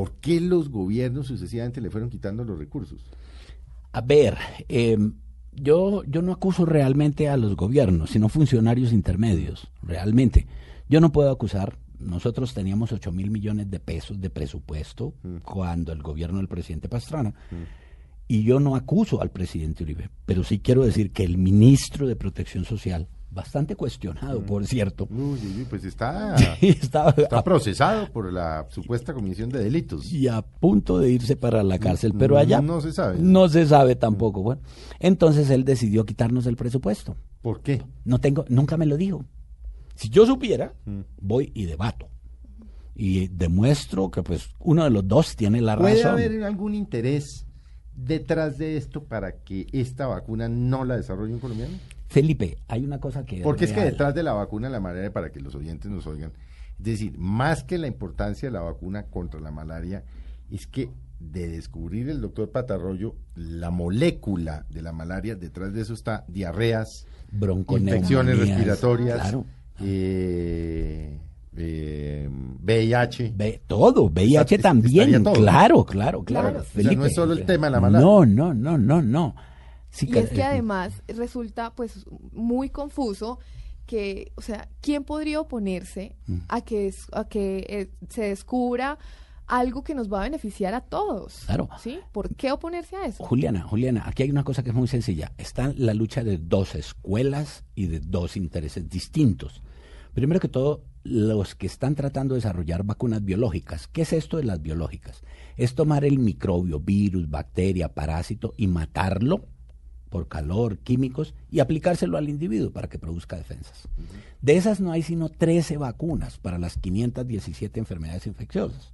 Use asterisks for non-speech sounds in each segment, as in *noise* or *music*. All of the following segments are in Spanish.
¿Por qué los gobiernos sucesivamente le fueron quitando los recursos? A ver, eh, yo, yo no acuso realmente a los gobiernos, sino funcionarios intermedios, realmente. Yo no puedo acusar, nosotros teníamos 8 mil millones de pesos de presupuesto cuando el gobierno del presidente Pastrana, y yo no acuso al presidente Uribe, pero sí quiero decir que el ministro de Protección Social, bastante cuestionado, por cierto, Uy, pues está, *laughs* está procesado por la supuesta comisión de delitos. y a punto de irse para la cárcel, pero allá No se sabe. no se sabe tampoco. Bueno, entonces él decidió quitarnos el presupuesto. ¿Por qué? No tengo, nunca me lo dijo. Si yo supiera, voy y debato. Y demuestro que pues uno de los dos tiene la ¿Puede razón. haber algún interés detrás de esto para que esta vacuna no la desarrolle un colombiano? Felipe, hay una cosa que Porque es que detrás de la vacuna, la malaria, para que los oyentes nos oigan, es decir, más que la importancia de la vacuna contra la malaria, es que de descubrir el doctor Patarroyo la molécula de la malaria, detrás de eso está diarreas, infecciones respiratorias, Claro. eh, eh, VIH. Ve, todo, VIH Está- también, todo. claro, claro, claro. Claro, o sea, no es solo el tema de la malaria. No, no, no, no, no. Sí Y es que además resulta pues muy confuso que, o sea, ¿quién podría oponerse Mm. a que, a que eh, se descubra algo que nos va a beneficiar a todos? Claro. ¿Sí? ¿Por qué oponerse a eso? Juliana, Juliana, aquí hay una cosa que es muy sencilla. Está la lucha de dos escuelas y de dos intereses distintos. Primero que todo, los que están tratando de desarrollar vacunas biológicas. ¿Qué es esto de las biológicas? Es tomar el microbio, virus, bacteria, parásito y matarlo por calor, químicos y aplicárselo al individuo para que produzca defensas. De esas no hay sino 13 vacunas para las 517 enfermedades infecciosas.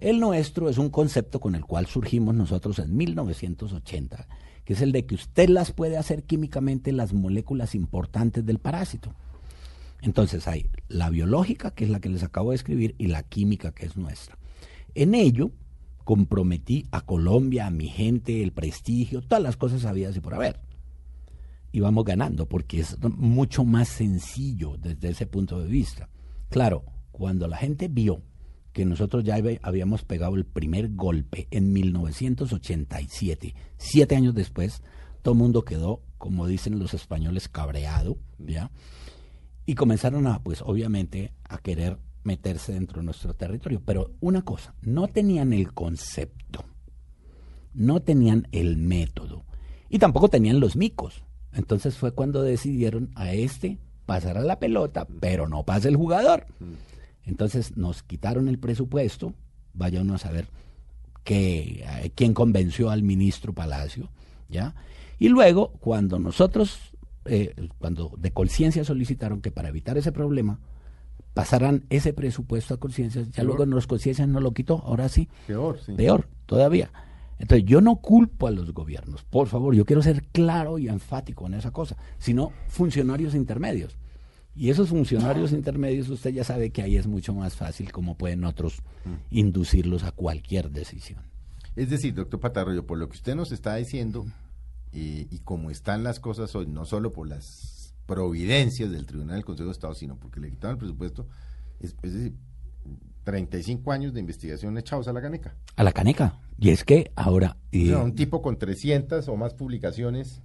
El nuestro es un concepto con el cual surgimos nosotros en 1980, que es el de que usted las puede hacer químicamente las moléculas importantes del parásito. Entonces hay la biológica, que es la que les acabo de escribir, y la química, que es nuestra. En ello comprometí a Colombia, a mi gente, el prestigio, todas las cosas habidas y por haber. Y vamos ganando, porque es mucho más sencillo desde ese punto de vista. Claro, cuando la gente vio que nosotros ya habíamos pegado el primer golpe en 1987, siete años después, todo el mundo quedó, como dicen los españoles, cabreado, ¿ya? Y comenzaron a, pues obviamente, a querer meterse dentro de nuestro territorio. Pero una cosa, no tenían el concepto, no tenían el método y tampoco tenían los micos. Entonces fue cuando decidieron a este pasar a la pelota, pero no pasa el jugador. Entonces nos quitaron el presupuesto, vaya uno a saber que, eh, quién convenció al ministro Palacio, ¿ya? Y luego, cuando nosotros, eh, cuando de conciencia solicitaron que para evitar ese problema, pasaran ese presupuesto a conciencia, ya Peor. luego nos conciencia no lo quitó, ahora sí, Peor, sí. peor todavía. Entonces yo no culpo a los gobiernos, por favor, yo quiero ser claro y enfático en esa cosa, sino funcionarios intermedios. Y esos funcionarios intermedios, usted ya sabe que ahí es mucho más fácil como pueden otros inducirlos a cualquier decisión. Es decir, doctor Patarroyo, por lo que usted nos está diciendo eh, y como están las cosas hoy, no solo por las providencias del Tribunal del Consejo de Estado, sino porque le quitaron el presupuesto, es, es decir, 35 años de investigación echados a la caneca. A la caneca. Y es que ahora O eh, sea, un tipo con 300 o más publicaciones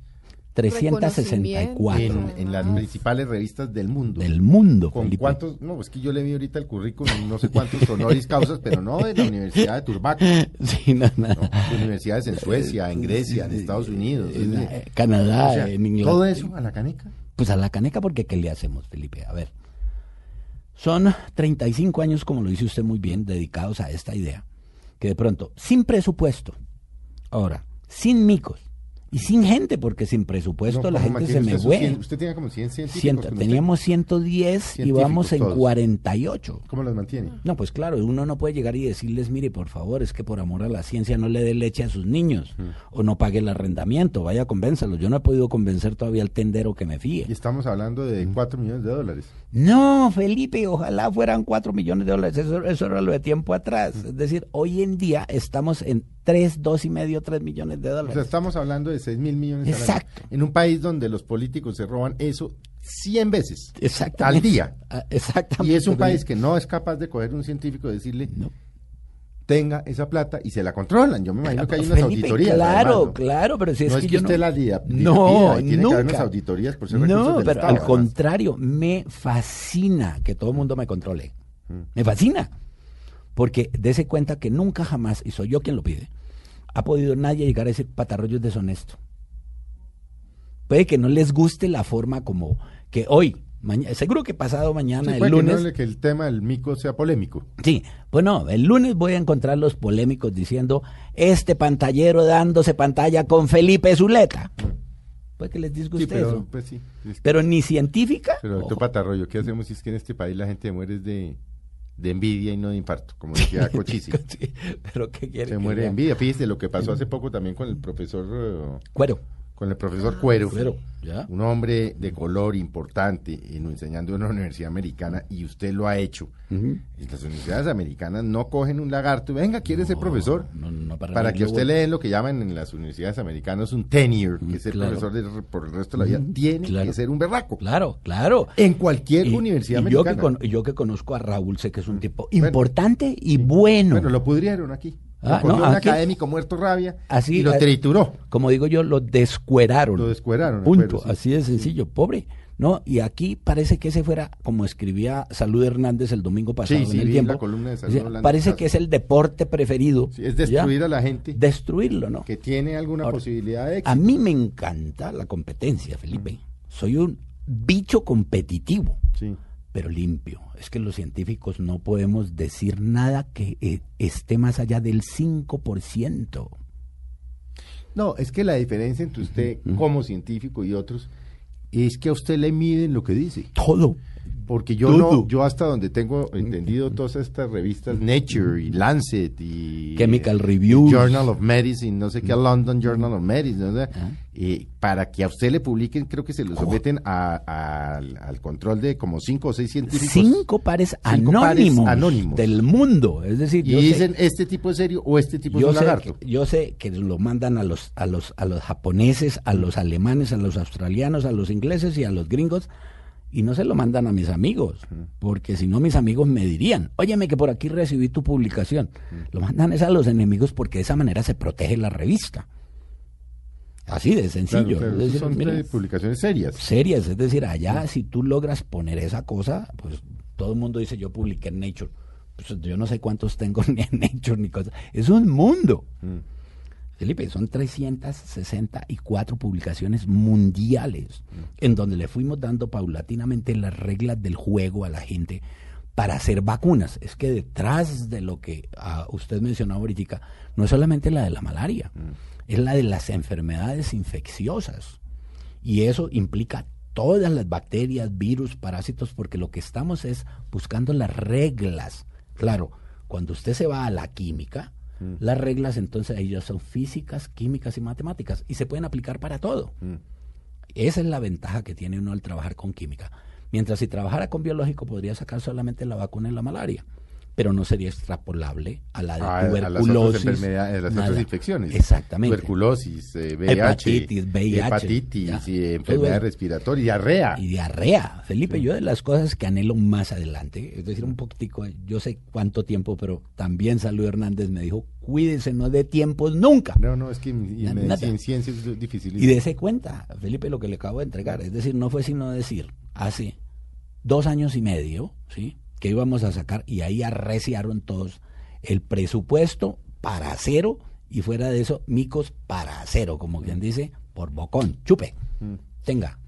364 en, en las principales revistas del mundo. del mundo. ¿Con Felipe. cuántos? No, es que yo le vi ahorita el currículum, no sé cuántos honoris causas, pero no de la Universidad de Turbaco, *laughs* Sí, no, no. ¿no? de universidades en Suecia, en Grecia, en Estados Unidos. En, eh, Canadá, o sea, en Inglaterra. todo eso a la caneca. Pues a la caneca, porque ¿qué le hacemos, Felipe? A ver, son 35 años, como lo dice usted muy bien, dedicados a esta idea, que de pronto, sin presupuesto, ahora, sin micos Y sin gente, porque sin presupuesto No, la ¿cómo gente se me fue. cien- Usted tenía como 100 científicos. Teníamos 110 y vamos en todos. 48. ¿Cómo los mantiene? No, pues claro, uno no puede llegar y decirles, mire, por favor, es que por amor a la ciencia no le dé leche a sus niños o no pague el arrendamiento, vaya, convénzalos. Yo no he podido convencer todavía al tendero que me fíe. Y estamos hablando de 4 millones de dólares. No, Felipe, ojalá fueran 4 millones de dólares, eso, eso era lo de tiempo atrás. Es decir, hoy en día estamos en 3, 2 y medio, 3 millones de O dólares. sea, estamos hablando de 6 mil millones año. Exacto. En un país donde los políticos se roban eso 100 veces al día. Ah, Exactamente. Y es un país que no es capaz de coger un científico y decirle, No. tenga esa plata y se la controlan. Yo me imagino que hay unas Felipe, auditorías. Claro, además, ¿no? claro, pero si es no que, es que yo usted no... la diga, No, tiene que nunca. haber unas auditorías por ser No, pero Estado, al además. contrario, me fascina que todo el mundo me controle. Mm. Me fascina. Porque dése cuenta que nunca jamás, y soy yo quien lo pide, ha podido nadie llegar a decir patarroyo es deshonesto. Puede que no les guste la forma como que hoy, mañana, seguro que pasado mañana, Sí, el que, lunes. no que el tema del mico sea polémico. Sí, pues no, el lunes voy a encontrar los polémicos diciendo este pantallero dándose pantalla con Felipe Zuleta. Puede que les disguste Sí, pero, eso. pues sí. es que- Pero ni científica. pero doctor. Patarroyo, ¿qué hacemos si es que en este país la gente muere de, de envidia y no de infarto? Como *laughs* decía Cochise. *laughs* Sí, pero ¿qué quiere Se que muere de envidia. Fíjese lo que pasó hace poco también con el profesor, eh, Cuero. Con el profesor Cuero. Cuero, ya. Un hombre de color importante en, enseñando en una universidad americana y usted lo ha hecho. Las universidades americanas no cogen un lagarto venga, quiere ser profesor. No, no, para que usted le den lo que llaman en las universidades americanas un tenure, que es el claro. profesor de- por el resto de la vida, tiene claro. que ser un berraco. Claro, claro. En cualquier Y- universidad y yo que, americana. con- yo que conozco a Raúl, sé que es un tipo Bueno, importante y bueno. Bueno, lo pudrieron aquí. Ah, no, un aquí- académico muerto rabia Así, y lo trituró. Como digo yo, lo descueraron. Lo descueraron, Punto. sí. Así de sencillo, pobre. ¿No? Y aquí parece que ese fuera, como escribía Salud Hernández el domingo pasado Sí, sí, en el tiempo. la columna de Salud decía, Hernández parece Caso. que es el deporte preferido. Sí, es destruir ¿ya? a la gente Destruirlo, ¿no? que tiene alguna Ahora, posibilidad de A éxito. mí me encanta la competencia, Felipe. Soy un bicho competitivo, Sí. Pero limpio. Es que los científicos no podemos decir nada que eh, esté más allá del 5%. No, es que la diferencia entre usted como científico y otros es que a usted le miden lo que dice. Todo. Porque yo no, yo hasta donde tengo entendido todas estas revistas, Nature y Lancet y Chemical Reviews. Journal of Medicine, no sé qué, London Journal of Medicine, ¿no? Ah. Eh, para que a usted le publiquen, creo que se lo someten a- a- al, al control de como cinco o seis científicos. Cinco pares Cinco pares anónimos, del mundo. Es decir, Y sé- dicen, este tipo es serio o este tipo es yo un sé, lagarto. que, yo sé que lo mandan a los, a los, a los japoneses, a los alemanes, a los australianos, a los ingleses y a los gringos, y no se lo mandan a mis amigos, porque si no mis amigos me dirían, óyeme que por aquí recibí tu publicación. Lo mandan es a los enemigos porque de esa manera se protege la revista. Así de sencillo. Claro, claro, Es esas decir, son mira, publicaciones serias. serias, es decir, allá si tú logras poner esa cosa, pues todo el mundo dice yo publiqué en Nature. Pues yo no sé cuántos tengo *laughs* ni en Nature ni cosas. Es un mundo. Mm. Felipe, son 364 publicaciones mundiales en donde le fuimos dando paulatinamente las reglas del juego a la gente para hacer vacunas. Es que detrás de lo que ah, usted mencionó ahorita, no es solamente la de la malaria, es la de las enfermedades infecciosas. Y eso implica todas las bacterias, virus, parásitos, porque lo que estamos es buscando las reglas. Claro, cuando usted se va a la química, las reglas entonces ellas son físicas, químicas y matemáticas y se pueden aplicar para todo. Mm. Esa es la ventaja que tiene uno al trabajar con química. Mientras si trabajara con biológico podría sacar solamente la vacuna en la malaria, pero no sería extrapolable a la de A- a las otras tuberculosis. a las otras infecciones. Exactamente. Tuberculosis, eh, VIH, Hepatitis, VIH, hepatitis, y todo enfermedades eso. respiratorias, diarrea. Y diarrea. Felipe, yo de las cosas que anhelo más adelante, es decir, un poquitico, yo sé cuánto tiempo, pero también Salud Hernández me dijo, cuídese, no de tiempos nunca. No, no, es que en, en Na- medicina, ciencias es difícil. Y dése cuenta, Felipe, lo que le acabo de entregar. Es decir, no fue sino decir, hace dos años y medio, ¿sí? Que íbamos a sacar, y ahí arreciaron todos, el presupuesto para cero, y fuera de eso, micos para cero, como quien dice, por bocón, chupe. Mm. Tenga,